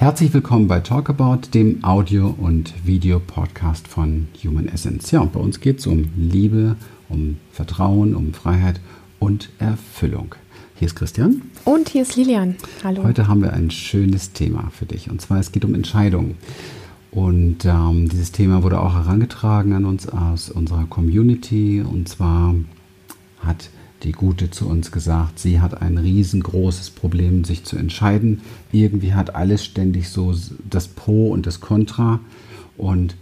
Herzlich willkommen bei Talkabout, dem Audio- und Videopodcast von Human Essence. Ja, und bei uns geht es um Liebe, um Vertrauen, um Freiheit und Erfüllung. Hier ist Christian. Und hier ist Lilian. Hallo. Heute haben wir ein schönes Thema für dich. Und zwar, es geht um Entscheidungen. Und ähm, dieses Thema wurde auch herangetragen an uns aus unserer Community. Und zwar hat die Gute zu uns gesagt, sie hat ein riesengroßes Problem, sich zu entscheiden. Irgendwie hat alles ständig so das Pro und das Contra. Und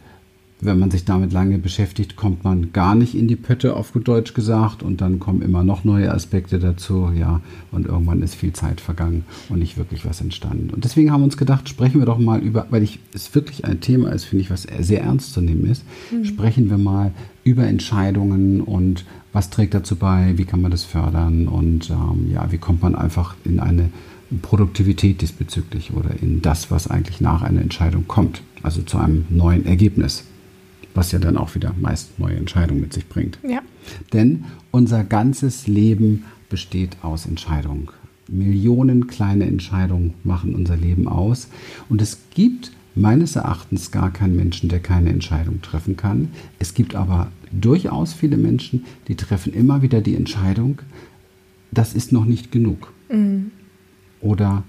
wenn man sich damit lange beschäftigt, kommt man gar nicht in die Pötte, auf gut Deutsch gesagt, und dann kommen immer noch neue Aspekte dazu, ja, und irgendwann ist viel Zeit vergangen und nicht wirklich was entstanden. Und deswegen haben wir uns gedacht, sprechen wir doch mal über, weil ich, es wirklich ein Thema ist, finde ich, was sehr ernst zu nehmen ist, mhm. sprechen wir mal über Entscheidungen und was trägt dazu bei, wie kann man das fördern und ähm, ja, wie kommt man einfach in eine Produktivität diesbezüglich oder in das, was eigentlich nach einer Entscheidung kommt, also zu einem neuen Ergebnis was ja dann auch wieder meist neue Entscheidungen mit sich bringt. Ja. Denn unser ganzes Leben besteht aus Entscheidungen. Millionen kleine Entscheidungen machen unser Leben aus. Und es gibt meines Erachtens gar keinen Menschen, der keine Entscheidung treffen kann. Es gibt aber durchaus viele Menschen, die treffen immer wieder die Entscheidung, das ist noch nicht genug. Mhm. Oder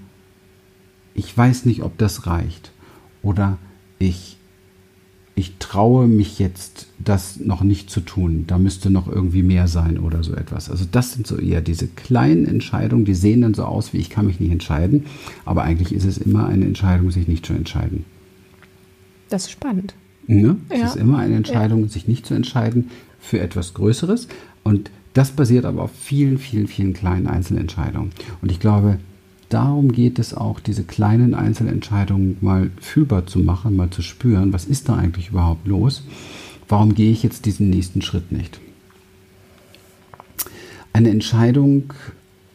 ich weiß nicht, ob das reicht. Oder ich ich traue mich jetzt, das noch nicht zu tun. Da müsste noch irgendwie mehr sein oder so etwas. Also das sind so eher diese kleinen Entscheidungen, die sehen dann so aus, wie ich kann mich nicht entscheiden. Aber eigentlich ist es immer eine Entscheidung, sich nicht zu entscheiden. Das ist spannend. Ne? Ja. Es ist immer eine Entscheidung, ja. sich nicht zu entscheiden für etwas Größeres. Und das basiert aber auf vielen, vielen, vielen kleinen Einzelentscheidungen. Und ich glaube, darum geht es auch, diese kleinen Einzelentscheidungen mal fühlbar zu machen, mal zu spüren, was ist da eigentlich überhaupt los? Warum gehe ich jetzt diesen nächsten Schritt nicht? Eine Entscheidung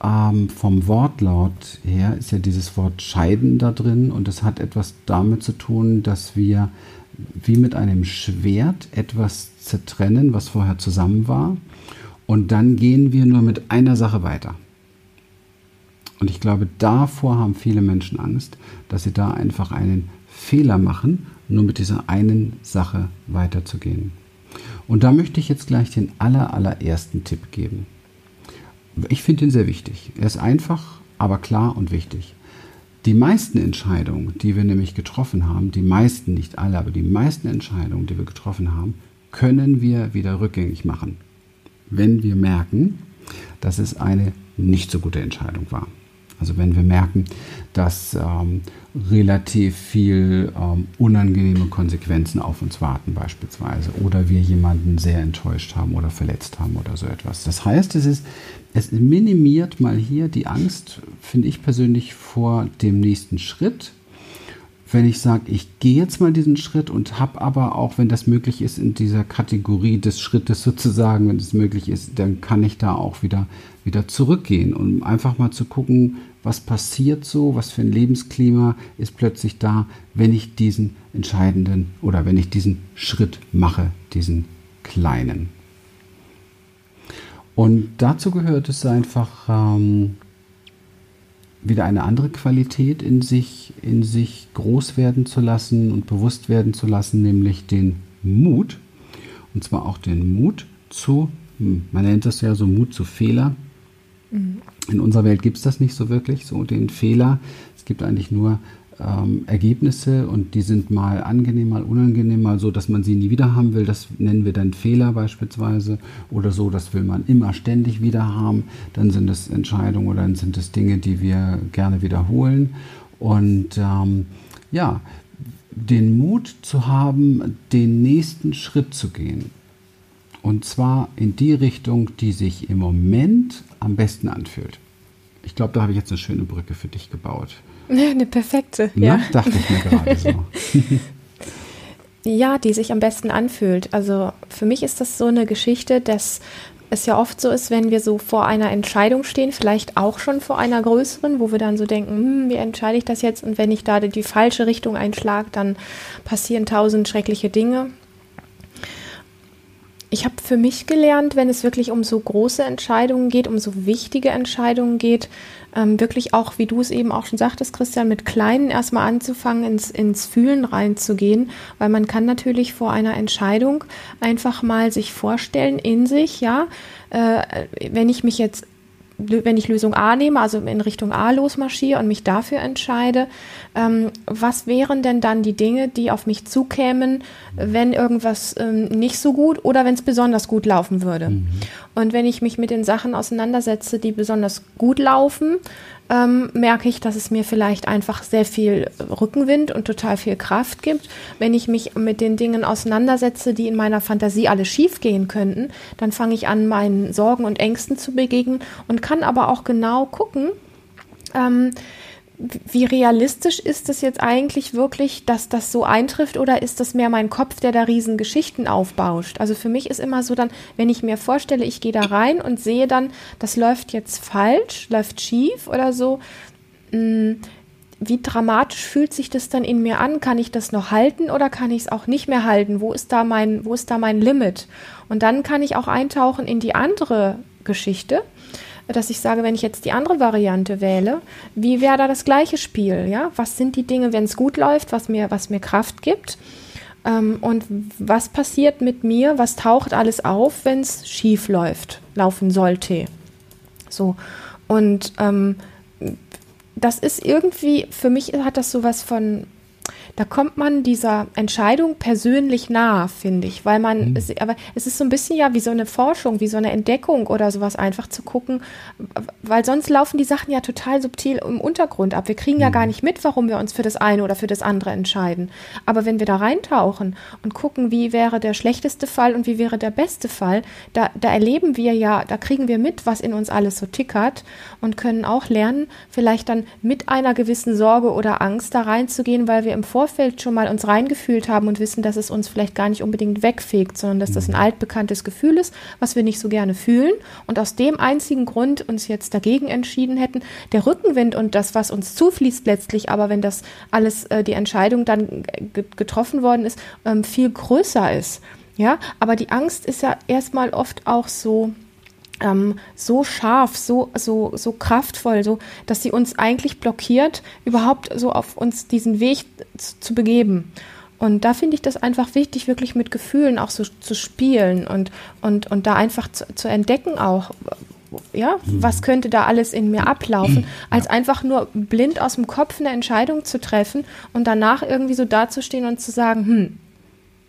ähm, vom Wortlaut her ist ja dieses Wort scheiden da drin und es hat etwas damit zu tun, dass wir wie mit einem Schwert etwas zertrennen, was vorher zusammen war und dann gehen wir nur mit einer Sache weiter. Und ich glaube, davor haben viele Menschen Angst, dass sie da einfach einen Fehler machen, nur mit dieser einen Sache weiterzugehen. Und da möchte ich jetzt gleich den aller, allerersten Tipp geben. Ich finde ihn sehr wichtig. Er ist einfach, aber klar und wichtig. Die meisten Entscheidungen, die wir nämlich getroffen haben, die meisten, nicht alle, aber die meisten Entscheidungen, die wir getroffen haben, können wir wieder rückgängig machen, wenn wir merken, dass es eine nicht so gute Entscheidung war. Also wenn wir merken, dass ähm, relativ viel ähm, unangenehme Konsequenzen auf uns warten beispielsweise oder wir jemanden sehr enttäuscht haben oder verletzt haben oder so etwas. Das heißt, es ist es minimiert mal hier die Angst, finde ich persönlich, vor dem nächsten Schritt wenn ich sage, ich gehe jetzt mal diesen Schritt und habe aber auch, wenn das möglich ist, in dieser Kategorie des Schrittes sozusagen, wenn es möglich ist, dann kann ich da auch wieder, wieder zurückgehen, um einfach mal zu gucken, was passiert so, was für ein Lebensklima ist plötzlich da, wenn ich diesen entscheidenden oder wenn ich diesen Schritt mache, diesen kleinen. Und dazu gehört es einfach, ähm, wieder eine andere Qualität in sich, in sich groß werden zu lassen und bewusst werden zu lassen, nämlich den Mut. Und zwar auch den Mut zu, hm, man nennt das ja so Mut zu Fehler. Mhm. In unserer Welt gibt es das nicht so wirklich, so den Fehler. Es gibt eigentlich nur ähm, Ergebnisse und die sind mal angenehm, mal unangenehm, mal so, dass man sie nie wieder haben will. Das nennen wir dann Fehler beispielsweise oder so, das will man immer ständig wieder haben. Dann sind es Entscheidungen oder dann sind es Dinge, die wir gerne wiederholen. Und ähm, ja, den Mut zu haben, den nächsten Schritt zu gehen. Und zwar in die Richtung, die sich im Moment am besten anfühlt. Ich glaube, da habe ich jetzt eine schöne Brücke für dich gebaut. Eine perfekte, Na, ja. Dachte ich mir gerade so. ja, die sich am besten anfühlt. Also für mich ist das so eine Geschichte, dass es ja oft so ist, wenn wir so vor einer Entscheidung stehen, vielleicht auch schon vor einer größeren, wo wir dann so denken, hm, wie entscheide ich das jetzt? Und wenn ich da die falsche Richtung einschlage, dann passieren tausend schreckliche Dinge. Ich habe für mich gelernt, wenn es wirklich um so große Entscheidungen geht, um so wichtige Entscheidungen geht, ähm, wirklich auch, wie du es eben auch schon sagtest, Christian, mit Kleinen erstmal anzufangen, ins, ins Fühlen reinzugehen, weil man kann natürlich vor einer Entscheidung einfach mal sich vorstellen in sich, ja, äh, wenn ich mich jetzt wenn ich Lösung A nehme, also in Richtung A losmarschiere und mich dafür entscheide, ähm, was wären denn dann die Dinge, die auf mich zukämen, wenn irgendwas ähm, nicht so gut oder wenn es besonders gut laufen würde? Mhm. Und wenn ich mich mit den Sachen auseinandersetze, die besonders gut laufen, ähm, merke ich, dass es mir vielleicht einfach sehr viel Rückenwind und total viel Kraft gibt. Wenn ich mich mit den Dingen auseinandersetze, die in meiner Fantasie alle schief gehen könnten, dann fange ich an, meinen Sorgen und Ängsten zu begegnen und kann aber auch genau gucken, ähm, wie realistisch ist es jetzt eigentlich wirklich, dass das so eintrifft oder ist das mehr mein Kopf, der da riesen Geschichten aufbauscht? Also für mich ist immer so dann, wenn ich mir vorstelle, ich gehe da rein und sehe dann, das läuft jetzt falsch, läuft schief oder so, hm, wie dramatisch fühlt sich das dann in mir an? Kann ich das noch halten oder kann ich es auch nicht mehr halten? Wo ist da mein, wo ist da mein Limit? Und dann kann ich auch eintauchen in die andere Geschichte dass ich sage, wenn ich jetzt die andere Variante wähle, wie wäre da das gleiche Spiel? Ja, was sind die Dinge, wenn es gut läuft, was mir, was mir Kraft gibt? Ähm, und was passiert mit mir? Was taucht alles auf, wenn es schief läuft, laufen sollte? So und ähm, das ist irgendwie für mich hat das sowas von da kommt man dieser Entscheidung persönlich nah, finde ich, weil man, mhm. es, aber es ist so ein bisschen ja wie so eine Forschung, wie so eine Entdeckung oder sowas einfach zu gucken, weil sonst laufen die Sachen ja total subtil im Untergrund ab. Wir kriegen mhm. ja gar nicht mit, warum wir uns für das eine oder für das andere entscheiden. Aber wenn wir da reintauchen und gucken, wie wäre der schlechteste Fall und wie wäre der beste Fall, da, da erleben wir ja, da kriegen wir mit, was in uns alles so tickert und können auch lernen, vielleicht dann mit einer gewissen Sorge oder Angst da reinzugehen, weil wir im Vorfeld Vorfeld schon mal uns reingefühlt haben und wissen, dass es uns vielleicht gar nicht unbedingt wegfegt, sondern dass das ein mhm. altbekanntes Gefühl ist, was wir nicht so gerne fühlen und aus dem einzigen Grund uns jetzt dagegen entschieden hätten, der Rückenwind und das, was uns zufließt letztlich, aber wenn das alles, äh, die Entscheidung dann getroffen worden ist, ähm, viel größer ist. Ja, aber die Angst ist ja erstmal oft auch so, ähm, so scharf, so, so, so kraftvoll, so, dass sie uns eigentlich blockiert, überhaupt so auf uns diesen Weg zu, zu begeben. Und da finde ich das einfach wichtig, wirklich mit Gefühlen auch so zu spielen und, und, und da einfach zu, zu entdecken auch, ja, was könnte da alles in mir ablaufen, als einfach nur blind aus dem Kopf eine Entscheidung zu treffen und danach irgendwie so dazustehen und zu sagen, hm,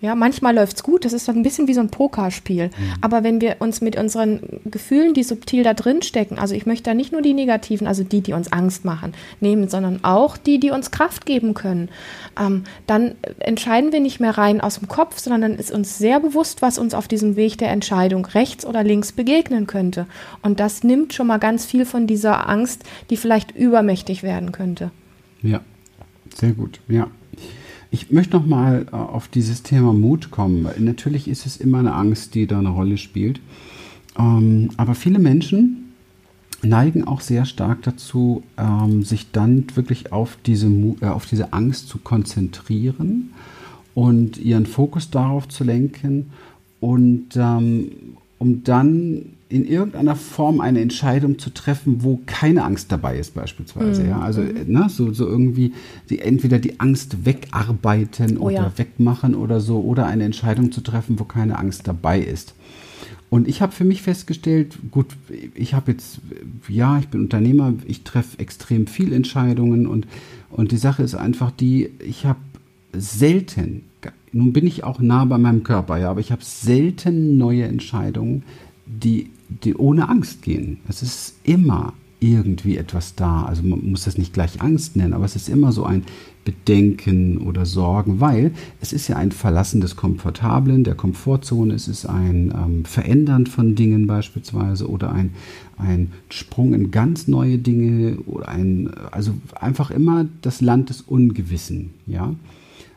ja, manchmal läuft es gut, das ist dann ein bisschen wie so ein Pokerspiel. Mhm. Aber wenn wir uns mit unseren Gefühlen, die subtil da drin stecken, also ich möchte da nicht nur die negativen, also die, die uns Angst machen, nehmen, sondern auch die, die uns Kraft geben können, ähm, dann entscheiden wir nicht mehr rein aus dem Kopf, sondern dann ist uns sehr bewusst, was uns auf diesem Weg der Entscheidung rechts oder links begegnen könnte. Und das nimmt schon mal ganz viel von dieser Angst, die vielleicht übermächtig werden könnte. Ja, sehr gut, ja. Ich möchte noch mal äh, auf dieses Thema Mut kommen. Natürlich ist es immer eine Angst, die da eine Rolle spielt. Ähm, aber viele Menschen neigen auch sehr stark dazu, ähm, sich dann wirklich auf diese, äh, auf diese Angst zu konzentrieren und ihren Fokus darauf zu lenken und ähm, um dann in irgendeiner Form eine Entscheidung zu treffen, wo keine Angst dabei ist, beispielsweise. Mhm. Ja, also ne, so, so irgendwie die, entweder die Angst wegarbeiten oh, oder ja. wegmachen oder so, oder eine Entscheidung zu treffen, wo keine Angst dabei ist. Und ich habe für mich festgestellt, gut, ich habe jetzt, ja, ich bin Unternehmer, ich treffe extrem viel Entscheidungen und, und die Sache ist einfach die, ich habe selten, nun bin ich auch nah bei meinem Körper, ja, aber ich habe selten neue Entscheidungen, die die ohne Angst gehen. Es ist immer irgendwie etwas da. Also man muss das nicht gleich Angst nennen, aber es ist immer so ein Bedenken oder Sorgen, weil es ist ja ein Verlassen des Komfortablen, der Komfortzone, es ist ein ähm, Verändern von Dingen beispielsweise oder ein, ein Sprung in ganz neue Dinge oder ein, also einfach immer das Land des Ungewissen, ja.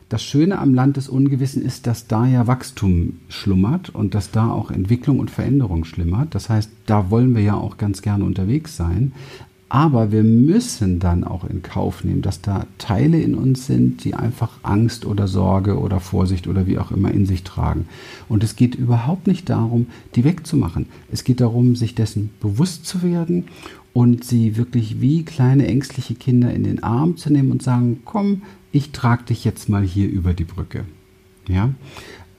Das Schöne am Land des Ungewissen ist, dass da ja Wachstum schlummert und dass da auch Entwicklung und Veränderung schlummert. Das heißt, da wollen wir ja auch ganz gerne unterwegs sein. Aber wir müssen dann auch in Kauf nehmen, dass da Teile in uns sind, die einfach Angst oder Sorge oder Vorsicht oder wie auch immer in sich tragen. Und es geht überhaupt nicht darum, die wegzumachen. Es geht darum, sich dessen bewusst zu werden und sie wirklich wie kleine ängstliche Kinder in den Arm zu nehmen und sagen, komm, ich trage dich jetzt mal hier über die Brücke. Ja,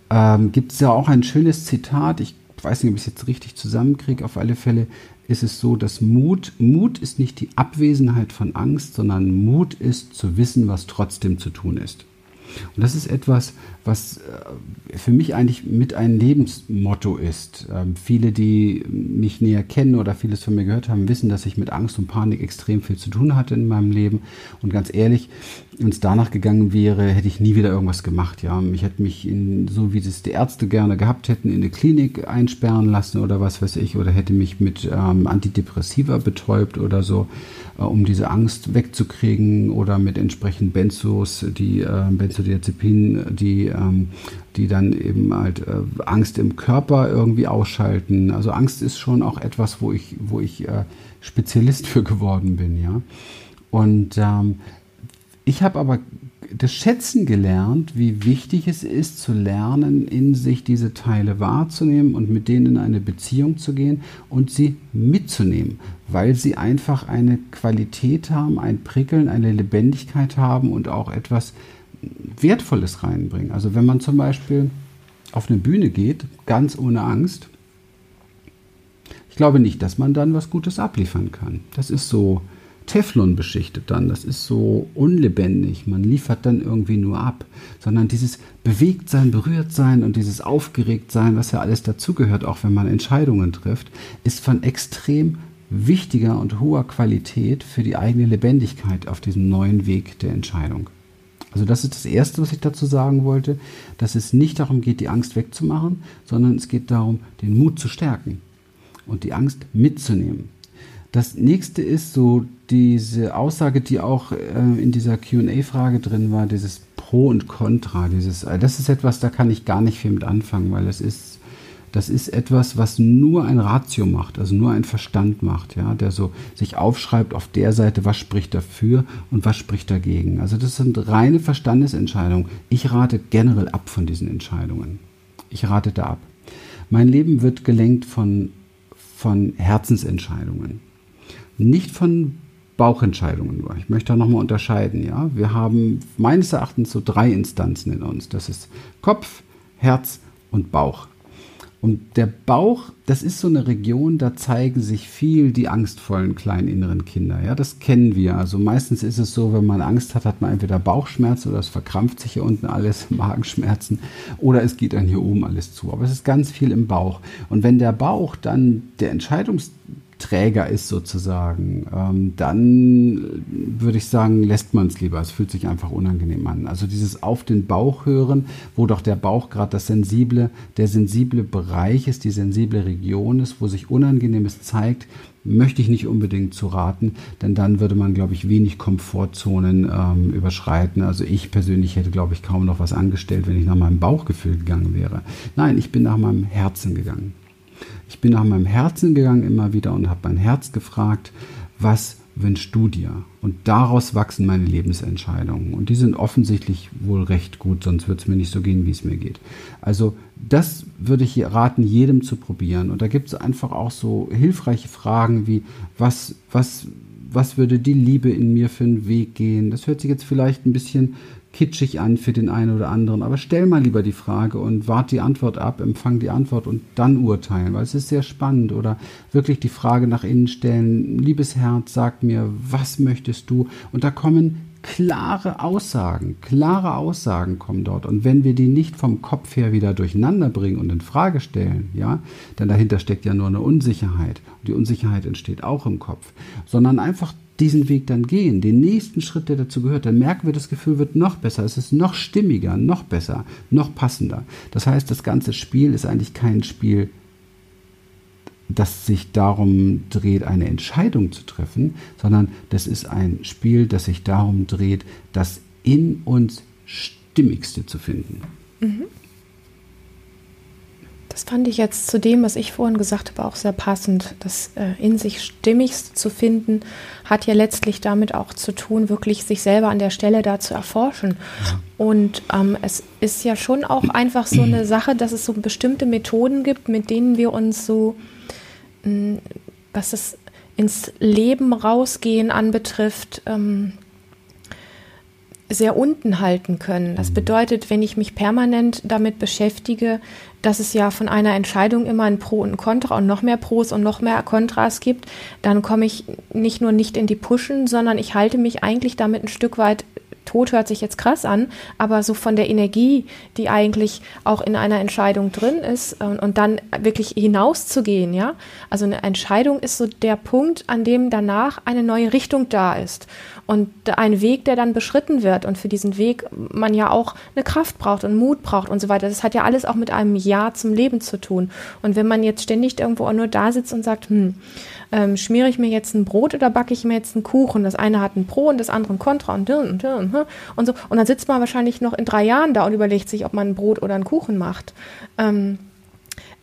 ähm, gibt es ja auch ein schönes Zitat, ich weiß nicht, ob ich es jetzt richtig zusammenkriege, auf alle Fälle ist es so, dass Mut, Mut ist nicht die Abwesenheit von Angst, sondern Mut ist zu wissen, was trotzdem zu tun ist. Und das ist etwas, was äh, für mich eigentlich mit ein Lebensmotto ist. Ähm, viele, die mich näher kennen oder vieles von mir gehört haben, wissen, dass ich mit Angst und Panik extrem viel zu tun hatte in meinem Leben. Und ganz ehrlich, wenn es danach gegangen wäre, hätte ich nie wieder irgendwas gemacht. Ja, ich hätte mich in, so wie es die Ärzte gerne gehabt hätten, in eine Klinik einsperren lassen oder was weiß ich, oder hätte mich mit ähm, Antidepressiva betäubt oder so, äh, um diese Angst wegzukriegen oder mit entsprechenden Benzos, die äh, Benzodiazepin, die ähm, die dann eben halt äh, Angst im Körper irgendwie ausschalten. Also Angst ist schon auch etwas, wo ich, wo ich äh, Spezialist für geworden bin, ja. Und ähm, ich habe aber das Schätzen gelernt, wie wichtig es ist, zu lernen, in sich diese Teile wahrzunehmen und mit denen in eine Beziehung zu gehen und sie mitzunehmen, weil sie einfach eine Qualität haben, ein Prickeln, eine Lebendigkeit haben und auch etwas Wertvolles reinbringen. Also wenn man zum Beispiel auf eine Bühne geht, ganz ohne Angst, ich glaube nicht, dass man dann was Gutes abliefern kann. Das ist so, Teflon beschichtet dann. Das ist so unlebendig. Man liefert dann irgendwie nur ab. Sondern dieses Bewegtsein, Berührtsein und dieses Aufgeregtsein, was ja alles dazugehört, auch wenn man Entscheidungen trifft, ist von extrem wichtiger und hoher Qualität für die eigene Lebendigkeit auf diesem neuen Weg der Entscheidung. Also das ist das Erste, was ich dazu sagen wollte, dass es nicht darum geht, die Angst wegzumachen, sondern es geht darum, den Mut zu stärken und die Angst mitzunehmen. Das nächste ist so diese Aussage, die auch äh, in dieser QA-Frage drin war, dieses Pro und Contra. Dieses, äh, das ist etwas, da kann ich gar nicht viel mit anfangen, weil es ist, das ist etwas, was nur ein Ratio macht, also nur ein Verstand macht, ja, der so sich aufschreibt auf der Seite, was spricht dafür und was spricht dagegen. Also das sind reine Verstandesentscheidungen. Ich rate generell ab von diesen Entscheidungen. Ich rate da ab. Mein Leben wird gelenkt von, von Herzensentscheidungen nicht von Bauchentscheidungen nur. Ich möchte da nochmal unterscheiden. Ja? Wir haben meines Erachtens so drei Instanzen in uns. Das ist Kopf, Herz und Bauch. Und der Bauch, das ist so eine Region, da zeigen sich viel die angstvollen kleinen inneren Kinder. Ja, das kennen wir. Also meistens ist es so, wenn man Angst hat, hat man entweder Bauchschmerzen oder es verkrampft sich hier unten alles, Magenschmerzen oder es geht dann hier oben alles zu. Aber es ist ganz viel im Bauch. Und wenn der Bauch dann der Entscheidungs Träger ist sozusagen, ähm, dann würde ich sagen, lässt man es lieber. Es fühlt sich einfach unangenehm an. Also dieses auf den Bauch hören, wo doch der Bauch gerade das sensible, der sensible Bereich ist, die sensible Region ist, wo sich Unangenehmes zeigt, möchte ich nicht unbedingt zu raten, denn dann würde man, glaube ich, wenig Komfortzonen ähm, überschreiten. Also ich persönlich hätte, glaube ich, kaum noch was angestellt, wenn ich nach meinem Bauchgefühl gegangen wäre. Nein, ich bin nach meinem Herzen gegangen. Ich bin nach meinem Herzen gegangen immer wieder und habe mein Herz gefragt, was wünschst du dir? Und daraus wachsen meine Lebensentscheidungen. Und die sind offensichtlich wohl recht gut, sonst wird es mir nicht so gehen, wie es mir geht. Also das würde ich raten, jedem zu probieren. Und da gibt es einfach auch so hilfreiche Fragen wie, was, was, was würde die Liebe in mir für einen Weg gehen? Das hört sich jetzt vielleicht ein bisschen kitschig an für den einen oder anderen. Aber stell mal lieber die Frage und wart die Antwort ab, empfang die Antwort und dann urteilen, weil es ist sehr spannend. Oder wirklich die Frage nach innen stellen, liebes Herz, sag mir, was möchtest du? Und da kommen klare Aussagen, klare Aussagen kommen dort. Und wenn wir die nicht vom Kopf her wieder durcheinander bringen und in Frage stellen, ja, denn dahinter steckt ja nur eine Unsicherheit. Und die Unsicherheit entsteht auch im Kopf, sondern einfach diesen Weg dann gehen, den nächsten Schritt, der dazu gehört, dann merken wir, das Gefühl wird noch besser, es ist noch stimmiger, noch besser, noch passender. Das heißt, das ganze Spiel ist eigentlich kein Spiel, das sich darum dreht, eine Entscheidung zu treffen, sondern das ist ein Spiel, das sich darum dreht, das in uns Stimmigste zu finden. Mhm. Das fand ich jetzt zu dem, was ich vorhin gesagt habe, auch sehr passend. Das äh, in sich Stimmigste zu finden, hat ja letztlich damit auch zu tun, wirklich sich selber an der Stelle da zu erforschen. Und ähm, es ist ja schon auch einfach so eine Sache, dass es so bestimmte Methoden gibt, mit denen wir uns so, mh, hm, was das ins Leben rausgehen anbetrifft, ähm, sehr unten halten können. Das mhm. bedeutet, wenn ich mich permanent damit beschäftige, dass es ja von einer Entscheidung immer ein Pro und ein Contra und noch mehr Pros und noch mehr Kontras gibt, dann komme ich nicht nur nicht in die Pushen, sondern ich halte mich eigentlich damit ein Stück weit tot hört sich jetzt krass an, aber so von der Energie, die eigentlich auch in einer Entscheidung drin ist und, und dann wirklich hinauszugehen, ja. Also eine Entscheidung ist so der Punkt, an dem danach eine neue Richtung da ist und ein Weg, der dann beschritten wird und für diesen Weg man ja auch eine Kraft braucht und Mut braucht und so weiter. Das hat ja alles auch mit einem Ja zum Leben zu tun. Und wenn man jetzt ständig irgendwo nur da sitzt und sagt, hm, ähm, schmiere ich mir jetzt ein Brot oder backe ich mir jetzt einen Kuchen? Das eine hat ein Pro und das andere ein Contra und und, und, und so. Und dann sitzt man wahrscheinlich noch in drei Jahren da und überlegt sich, ob man ein Brot oder einen Kuchen macht. Ähm,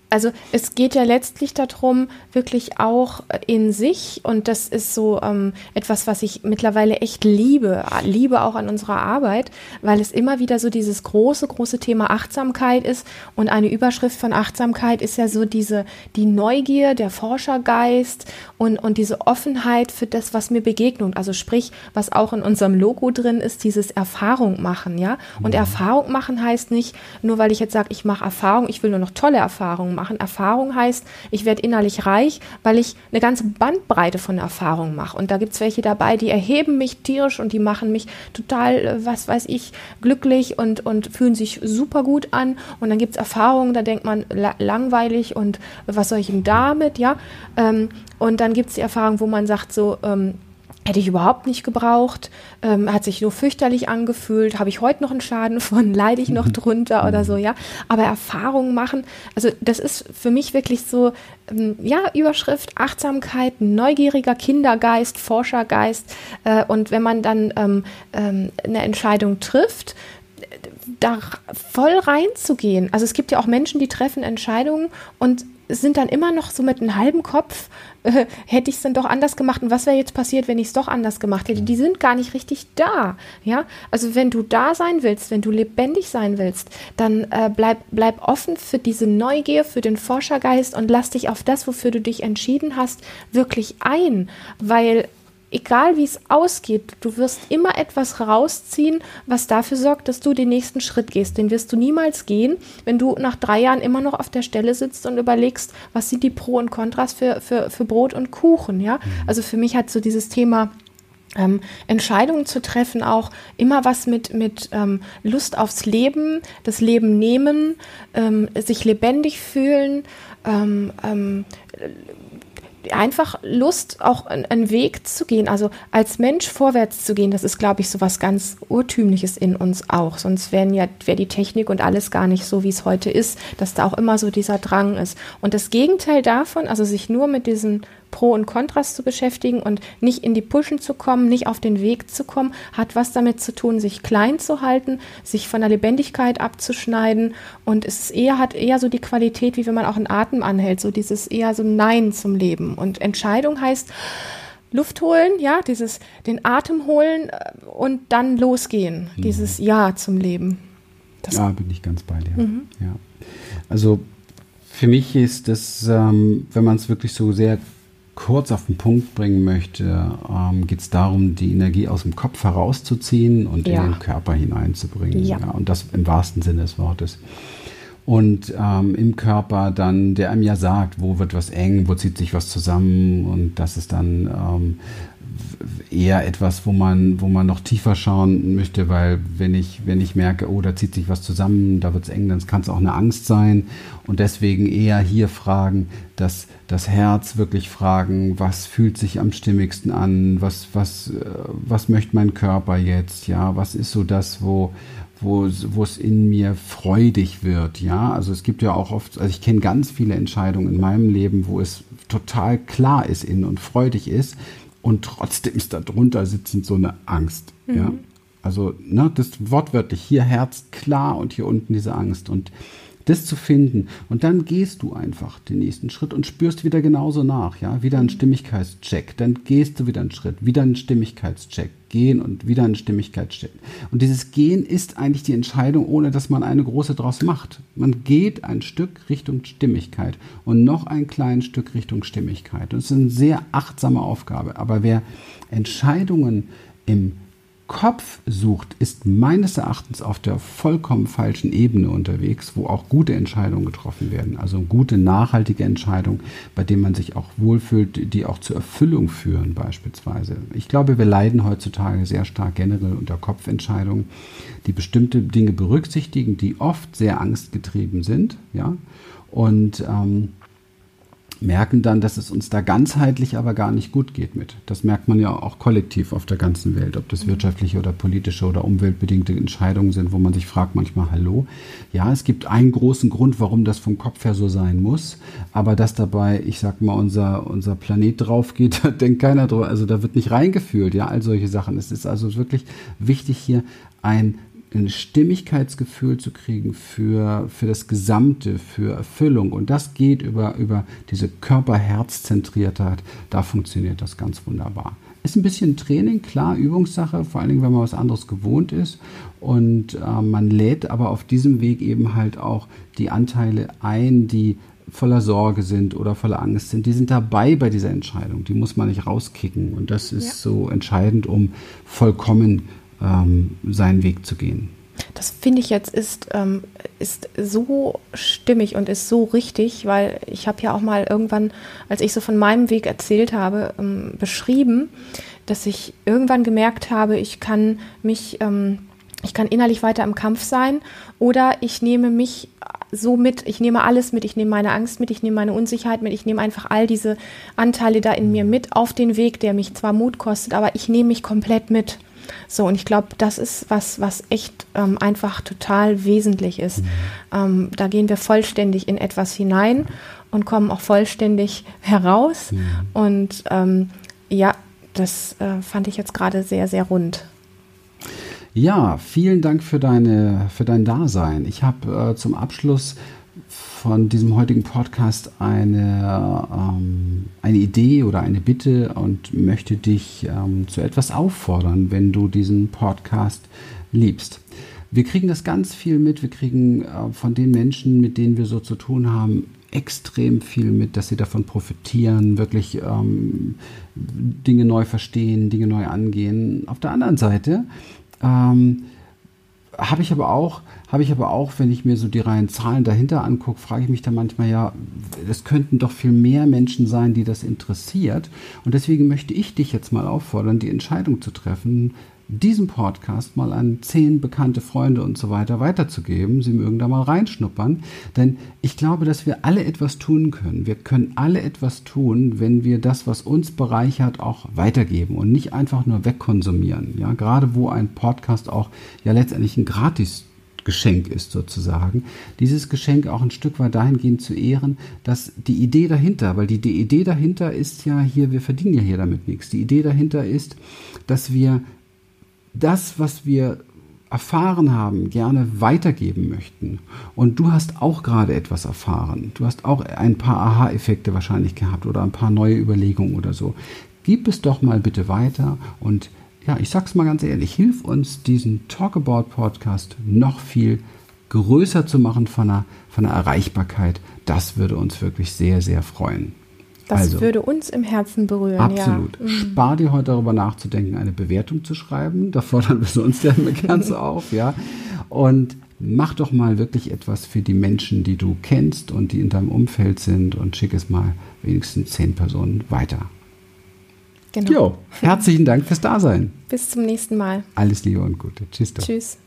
also es geht ja letztlich darum, wirklich auch in sich, und das ist so ähm, etwas, was ich mittlerweile echt liebe, liebe auch an unserer Arbeit, weil es immer wieder so dieses große, große Thema Achtsamkeit ist. Und eine Überschrift von Achtsamkeit ist ja so diese, die Neugier, der Forschergeist und, und diese Offenheit für das, was mir begegnet. Also sprich, was auch in unserem Logo drin ist, dieses Erfahrung machen, ja. Und mhm. Erfahrung machen heißt nicht, nur weil ich jetzt sage, ich mache Erfahrung, ich will nur noch tolle Erfahrungen machen. Erfahrung heißt, ich werde innerlich reich, weil ich eine ganze Bandbreite von Erfahrungen mache. Und da gibt es welche dabei, die erheben mich tierisch und die machen mich total, äh, was weiß ich, glücklich und, und fühlen sich super gut an. Und dann gibt es Erfahrungen, da denkt man la langweilig und was soll ich ihm damit, ja. Ähm, und dann gibt es die Erfahrung, wo man sagt so, ähm, Hätte ich überhaupt nicht gebraucht, ähm, hat sich nur fürchterlich angefühlt, habe ich heute noch einen Schaden von, leide ich noch drunter oder so, ja. Aber Erfahrungen machen, also das ist für mich wirklich so, ähm, ja, Überschrift, Achtsamkeit, neugieriger Kindergeist, Forschergeist. Äh, und wenn man dann ähm, ähm, eine Entscheidung trifft, da voll reinzugehen. Also es gibt ja auch Menschen, die treffen Entscheidungen und sind dann immer noch so mit einem halben Kopf, äh, hätte ich es dann doch anders gemacht und was wäre jetzt passiert, wenn ich es doch anders gemacht hätte? Die sind gar nicht richtig da. Ja, also wenn du da sein willst, wenn du lebendig sein willst, dann äh, bleib, bleib offen für diese Neugier, für den Forschergeist und lass dich auf das, wofür du dich entschieden hast, wirklich ein, weil egal wie es ausgeht, du wirst immer etwas rausziehen, was dafür sorgt, dass du den nächsten Schritt gehst. Den wirst du niemals gehen, wenn du nach drei Jahren immer noch auf der Stelle sitzt und überlegst, was sind die Pro und Kontras für, für, für Brot und Kuchen. Ja? Mhm. Also für mich hat so dieses Thema ähm, Entscheidungen zu treffen auch immer was mit, mit ähm, Lust aufs Leben, das Leben nehmen, ähm, sich lebendig fühlen, ähm, ähm, einfach Lust, auch einen Weg zu gehen, also als Mensch vorwärts zu gehen, das ist, glaube ich, so was ganz Urtümliches in uns auch. Sonst wären ja, wäre die Technik und alles gar nicht so, wie es heute ist, dass da auch immer so dieser Drang ist. Und das Gegenteil davon, also sich nur mit diesen Pro und Kontras zu beschäftigen und nicht in die Pushen zu kommen, nicht auf den Weg zu kommen, hat was damit zu tun, sich klein zu halten, sich von der Lebendigkeit abzuschneiden und es eher hat eher so die Qualität, wie wenn man auch einen Atem anhält, so dieses eher so Nein zum Leben und Entscheidung heißt Luft holen, ja, dieses den Atem holen äh, und dann losgehen, mhm. dieses Ja zum Leben. Das ja, bin ich ganz bei dir. Mhm. Ja. Also für mich ist das, ähm, wenn man es wirklich so sehr kurz auf den Punkt bringen möchte, ähm, geht es darum, die Energie aus dem Kopf herauszuziehen und ja. in den Körper hineinzubringen. Ja. ja. Und das im wahrsten Sinne des Wortes. Und ähm, im Körper dann, der einem ja sagt, wo wird was eng, wo zieht sich was zusammen und das ist dann ähm, eher etwas, wo man, wo man noch tiefer schauen möchte, weil wenn ich, wenn ich merke, oh, da zieht sich was zusammen, da wird es eng, dann kann es auch eine Angst sein. Und deswegen eher hier fragen, dass das Herz wirklich fragen, was fühlt sich am stimmigsten an, was, was, äh, was möchte mein Körper jetzt, ja, was ist so das, wo, wo, es in mir freudig wird, ja. Also es gibt ja auch oft, also ich kenne ganz viele Entscheidungen in meinem Leben, wo es total klar ist innen und freudig ist und trotzdem ist da drunter sitzend so eine Angst. Mhm. Ja? Also, ne, das wortwörtlich, hier Herz klar und hier unten diese Angst. Und das zu finden. Und dann gehst du einfach den nächsten Schritt und spürst wieder genauso nach, ja, wieder einen Stimmigkeitscheck, dann gehst du wieder einen Schritt, wieder einen Stimmigkeitscheck, gehen und wieder einen Stimmigkeitscheck. Und dieses Gehen ist eigentlich die Entscheidung, ohne dass man eine große draus macht. Man geht ein Stück Richtung Stimmigkeit und noch ein kleines Stück Richtung Stimmigkeit. Und es ist eine sehr achtsame Aufgabe. Aber wer Entscheidungen im Kopf sucht, ist meines Erachtens auf der vollkommen falschen Ebene unterwegs, wo auch gute Entscheidungen getroffen werden. Also gute, nachhaltige Entscheidungen, bei denen man sich auch wohlfühlt, die auch zur Erfüllung führen beispielsweise. Ich glaube, wir leiden heutzutage sehr stark generell unter Kopfentscheidungen, die bestimmte Dinge berücksichtigen, die oft sehr angstgetrieben sind. Ja? Und ähm, merken dann, dass es uns da ganzheitlich aber gar nicht gut geht mit. Das merkt man ja auch kollektiv auf der ganzen Welt, ob das wirtschaftliche oder politische oder umweltbedingte Entscheidungen sind, wo man sich fragt manchmal, hallo, ja, es gibt einen großen Grund, warum das vom Kopf her so sein muss, aber dass dabei, ich sag mal, unser, unser Planet drauf geht, da denkt keiner drüber, also da wird nicht reingefühlt, ja, all solche Sachen. Es ist also wirklich wichtig hier ein ein Stimmigkeitsgefühl zu kriegen für, für das Gesamte, für Erfüllung. Und das geht über, über diese Körper-Herz-Zentriertheit. Da funktioniert das ganz wunderbar. Ist ein bisschen Training, klar, Übungssache, vor allen Dingen, wenn man was anderes gewohnt ist. Und äh, man lädt aber auf diesem Weg eben halt auch die Anteile ein, die voller Sorge sind oder voller Angst sind, die sind dabei bei dieser Entscheidung. Die muss man nicht rauskicken. Und das ist ja. so entscheidend, um vollkommen ähm, seinen Weg zu gehen. Das finde ich jetzt ist, ähm, ist so stimmig und ist so richtig, weil ich habe ja auch mal irgendwann, als ich so von meinem Weg erzählt habe, ähm, beschrieben, dass ich irgendwann gemerkt habe, ich kann mich, ähm, ich kann innerlich weiter im Kampf sein oder ich nehme mich so mit, ich nehme alles mit, ich nehme meine Angst mit, ich nehme meine Unsicherheit mit, ich nehme einfach all diese Anteile da in mir mit auf den Weg, der mich zwar Mut kostet, aber ich nehme mich komplett mit. So, und ich glaube, das ist was, was echt ähm, einfach total wesentlich ist. Mhm. Ähm, da gehen wir vollständig in etwas hinein und kommen auch vollständig heraus. Mhm. Und ähm, ja, das äh, fand ich jetzt gerade sehr, sehr rund. Ja, vielen Dank für, deine, für dein Dasein. Ich habe äh, zum Abschluss von diesem heutigen Podcast eine, ähm, eine Idee oder eine Bitte und möchte dich ähm, zu etwas auffordern, wenn du diesen Podcast liebst. Wir kriegen das ganz viel mit. Wir kriegen äh, von den Menschen, mit denen wir so zu tun haben, extrem viel mit, dass sie davon profitieren, wirklich ähm, Dinge neu verstehen, Dinge neu angehen. Auf der anderen Seite ähm, habe ich aber auch, habe ich aber auch, wenn ich mir so die reinen Zahlen dahinter angucke, frage ich mich dann manchmal, ja, es könnten doch viel mehr Menschen sein, die das interessiert. Und deswegen möchte ich dich jetzt mal auffordern, die Entscheidung zu treffen, diesen Podcast mal an zehn bekannte Freunde und so weiter weiterzugeben. Sie mögen da mal reinschnuppern. Denn ich glaube, dass wir alle etwas tun können. Wir können alle etwas tun, wenn wir das, was uns bereichert, auch weitergeben und nicht einfach nur wegkonsumieren. Ja, gerade wo ein Podcast auch ja letztendlich ein gratis Geschenk ist sozusagen, dieses Geschenk auch ein Stück weit dahingehend zu ehren, dass die Idee dahinter, weil die, die Idee dahinter ist ja hier, wir verdienen ja hier damit nichts. Die Idee dahinter ist, dass wir das, was wir erfahren haben, gerne weitergeben möchten. Und du hast auch gerade etwas erfahren. Du hast auch ein paar Aha-Effekte wahrscheinlich gehabt oder ein paar neue Überlegungen oder so. Gib es doch mal bitte weiter und ja, ich sag's mal ganz ehrlich, hilf uns, diesen Talkabout Podcast noch viel größer zu machen von der, von der Erreichbarkeit. Das würde uns wirklich sehr, sehr freuen. Das also, würde uns im Herzen berühren. Absolut. Ja. Mhm. Spar dir heute darüber nachzudenken, eine Bewertung zu schreiben. Da fordern wir sonst ja immer so auf, ja. Und mach doch mal wirklich etwas für die Menschen, die du kennst und die in deinem Umfeld sind und schick es mal wenigstens zehn Personen weiter. Genau. Jo, herzlichen Dank fürs Dasein. Bis zum nächsten Mal. Alles Liebe und Gute. Tschüss. Doch. Tschüss.